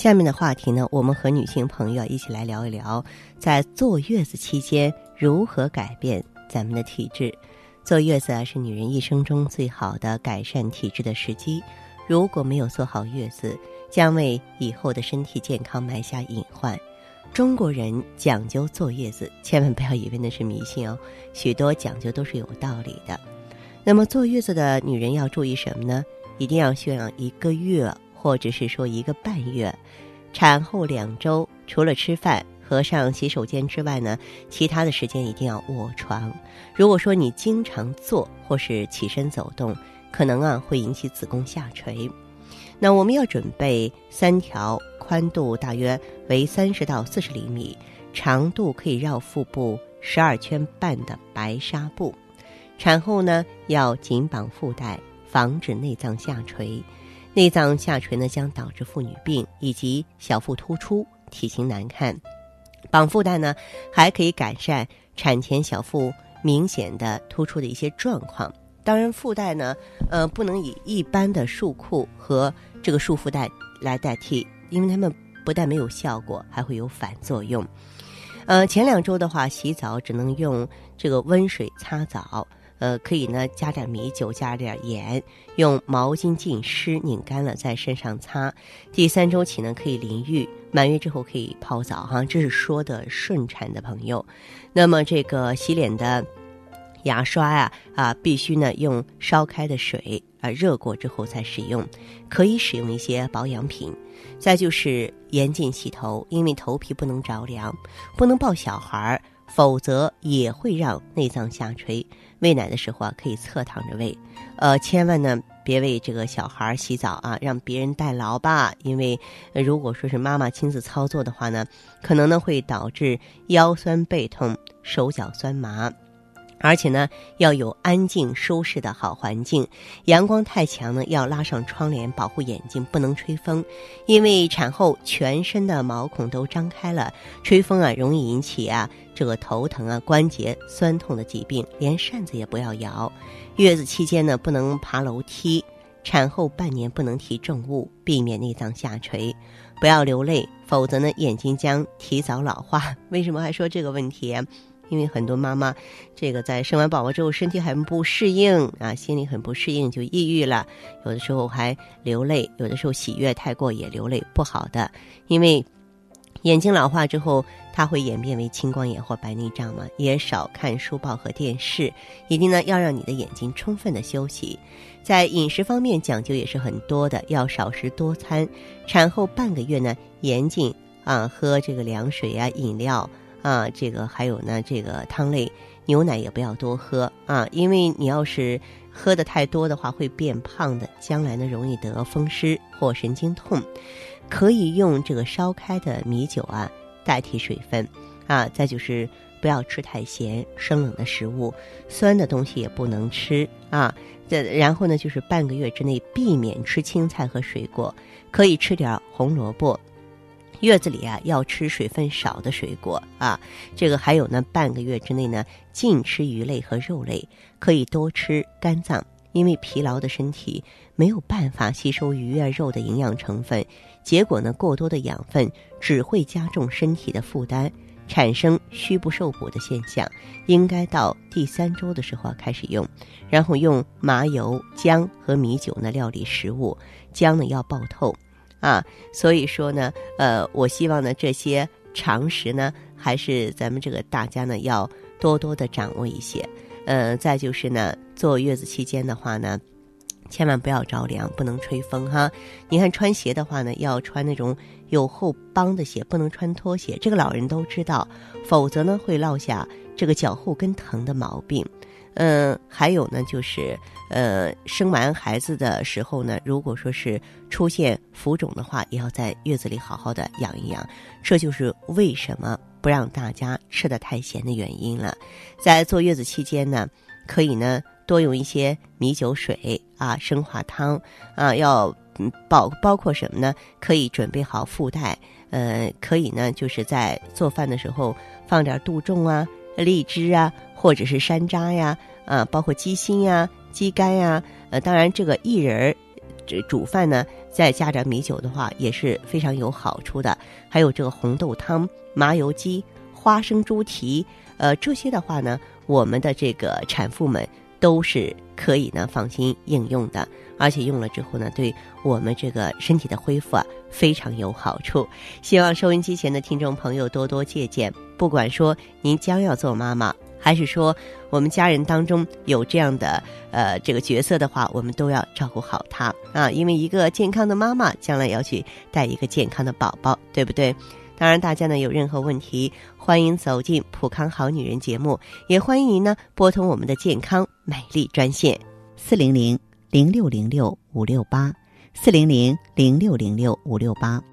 下面的话题呢，我们和女性朋友一起来聊一聊，在坐月子期间如何改变咱们的体质。坐月子啊，是女人一生中最好的改善体质的时机。如果没有做好月子，将为以后的身体健康埋下隐患。中国人讲究坐月子，千万不要以为那是迷信哦，许多讲究都是有道理的。那么坐月子的女人要注意什么呢？一定要休养一个月。或者是说一个半月，产后两周，除了吃饭和上洗手间之外呢，其他的时间一定要卧床。如果说你经常坐或是起身走动，可能啊会引起子宫下垂。那我们要准备三条宽度大约为三十到四十厘米，长度可以绕腹部十二圈半的白纱布。产后呢要紧绑腹带，防止内脏下垂。内脏下垂呢，将导致妇女病以及小腹突出、体型难看。绑腹带呢，还可以改善产前小腹明显的突出的一些状况。当然，腹带呢，呃，不能以一般的束裤和这个束腹带来代替，因为它们不但没有效果，还会有反作用。呃，前两周的话，洗澡只能用这个温水擦澡。呃，可以呢，加点米酒，加点盐，用毛巾浸湿，拧干了在身上擦。第三周起呢，可以淋浴，满月之后可以泡澡哈。这是说的顺产的朋友。那么这个洗脸的牙刷呀，啊，必须呢用烧开的水啊热过之后再使用。可以使用一些保养品。再就是严禁洗头，因为头皮不能着凉，不能抱小孩儿。否则也会让内脏下垂。喂奶的时候啊，可以侧躺着喂，呃，千万呢别为这个小孩洗澡啊，让别人代劳吧。因为如果说是妈妈亲自操作的话呢，可能呢会导致腰酸背痛、手脚酸麻。而且呢，要有安静舒适的好环境，阳光太强呢，要拉上窗帘保护眼睛，不能吹风，因为产后全身的毛孔都张开了，吹风啊容易引起啊这个头疼啊关节酸痛的疾病，连扇子也不要摇。月子期间呢，不能爬楼梯，产后半年不能提重物，避免内脏下垂，不要流泪，否则呢眼睛将提早老化。为什么还说这个问题？因为很多妈妈，这个在生完宝宝之后身体很不适应啊，心里很不适应就抑郁了，有的时候还流泪，有的时候喜悦太过也流泪，不好的。因为眼睛老化之后，它会演变为青光眼或白内障嘛。也少看书报和电视，一定呢要让你的眼睛充分的休息。在饮食方面讲究也是很多的，要少食多餐。产后半个月呢，严禁啊喝这个凉水啊饮料。啊，这个还有呢，这个汤类牛奶也不要多喝啊，因为你要是喝的太多的话，会变胖的，将来呢容易得风湿或神经痛。可以用这个烧开的米酒啊代替水分啊，再就是不要吃太咸、生冷的食物，酸的东西也不能吃啊。这然后呢，就是半个月之内避免吃青菜和水果，可以吃点红萝卜。月子里啊，要吃水分少的水果啊。这个还有呢，半个月之内呢，禁吃鱼类和肉类，可以多吃肝脏，因为疲劳的身体没有办法吸收鱼啊肉的营养成分，结果呢，过多的养分只会加重身体的负担，产生虚不受补的现象。应该到第三周的时候开始用，然后用麻油、姜和米酒呢料理食物，姜呢要爆透。啊，所以说呢，呃，我希望呢，这些常识呢，还是咱们这个大家呢要多多的掌握一些。呃，再就是呢，坐月子期间的话呢，千万不要着凉，不能吹风哈。你看穿鞋的话呢，要穿那种有后帮的鞋，不能穿拖鞋。这个老人都知道，否则呢会落下这个脚后跟疼的毛病。嗯，还有呢，就是呃，生完孩子的时候呢，如果说是出现浮肿的话，也要在月子里好好的养一养。这就是为什么不让大家吃的太咸的原因了。在坐月子期间呢，可以呢多用一些米酒水啊、生化汤啊，要包包括什么呢？可以准备好腹带，呃，可以呢就是在做饭的时候放点杜仲啊、荔枝啊。或者是山楂呀，啊，包括鸡心呀、鸡肝呀，呃，当然这个薏仁儿，这煮饭呢，再加点米酒的话，也是非常有好处的。还有这个红豆汤、麻油鸡、花生猪蹄，呃，这些的话呢，我们的这个产妇们都是可以呢放心应用的，而且用了之后呢，对我们这个身体的恢复啊非常有好处。希望收音机前的听众朋友多多借鉴。不管说您将要做妈妈。还是说，我们家人当中有这样的呃这个角色的话，我们都要照顾好他啊，因为一个健康的妈妈将来要去带一个健康的宝宝，对不对？当然，大家呢有任何问题，欢迎走进《普康好女人》节目，也欢迎您呢拨通我们的健康美丽专线四零零零六零六五六八四零零零六零六五六八。